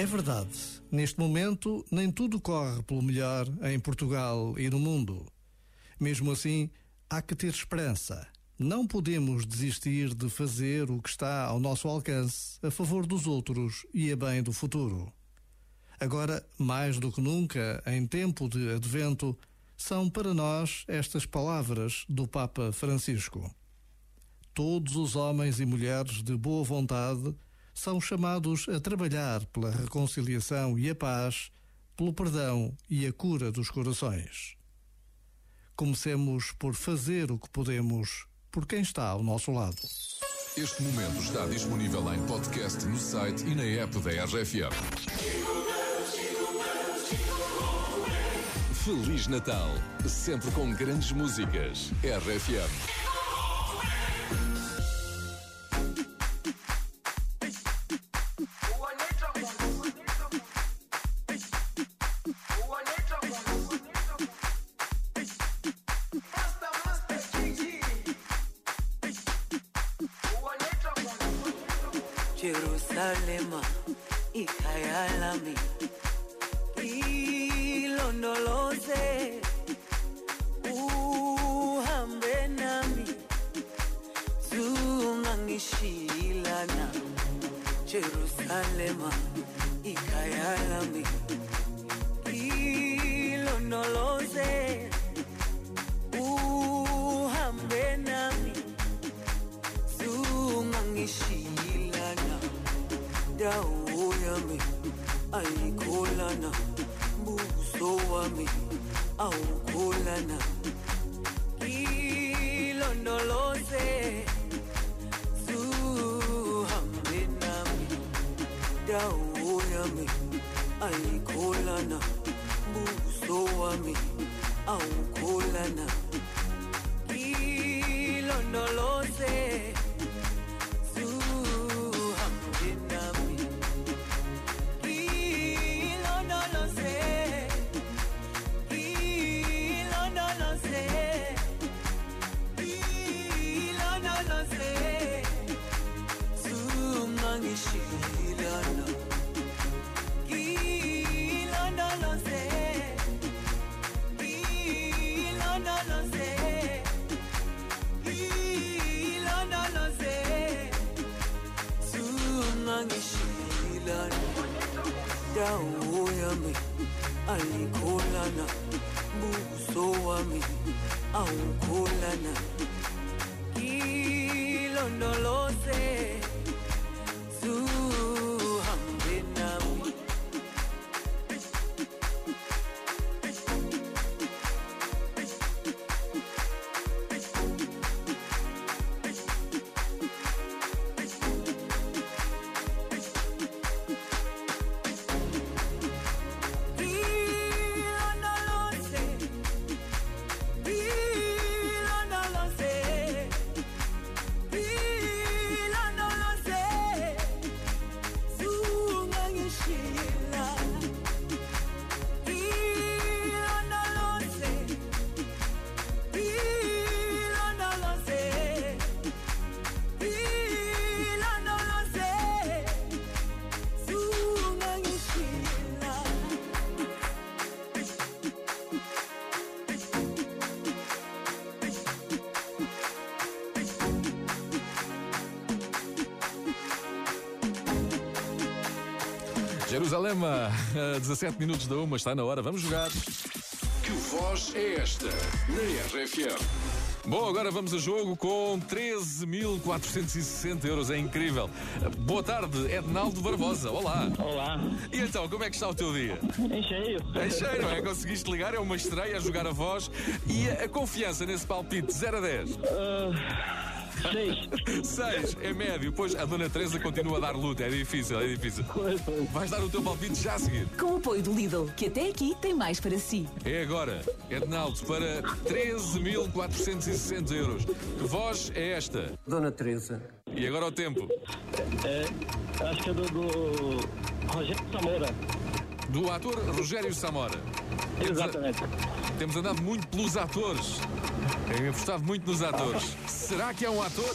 É verdade, neste momento nem tudo corre pelo melhor em Portugal e no mundo. Mesmo assim, há que ter esperança. Não podemos desistir de fazer o que está ao nosso alcance a favor dos outros e a bem do futuro. Agora, mais do que nunca, em tempo de advento, são para nós estas palavras do Papa Francisco. Todos os homens e mulheres de boa vontade são chamados a trabalhar pela reconciliação e a paz, pelo perdão e a cura dos corações. Comecemos por fazer o que podemos por quem está ao nosso lado. Este momento está disponível em podcast no site e na app da RFM. Feliz Natal, sempre com grandes músicas. RFM. Jerusalema ikhaya lami ilondoloze uhambe nami zungangishilana Jerusalema ikhaya lami dawo yami ayikholana buso wami awukholana. Ilondoloze zuhambe nami. Dawo yami ayikholana buso wami awukholana dawo yami ayikholana buso wami awukholana Jerusalema, a 17 minutos da uma, está na hora, vamos jogar. Que voz é esta na RFM? Bom, agora vamos a jogo com 13.460 euros, é incrível. Boa tarde, Ednaldo Barbosa, olá. Olá, E então, como é que está o teu dia? em cheio. É cheio, não é? Conseguiste ligar, é uma estreia a jogar a voz e a, a confiança nesse palpite, 0 a 10. Ah, seis. 6 é médio, pois a Dona Teresa continua a dar luta, é difícil, é difícil. Pois, pois. Vais dar o teu palpite já a seguir. Com o apoio do Lidl, que até aqui tem mais para si. É agora, Ednaldo, para 13.460 euros. Que voz é esta? Dona Teresa. E agora o tempo. É, acho que é do, do Rogério Samora. Do ator Rogério Samora. Temos a- Exatamente. Temos andado muito pelos atores. Tenho apostado muito nos atores. Será que é um ator?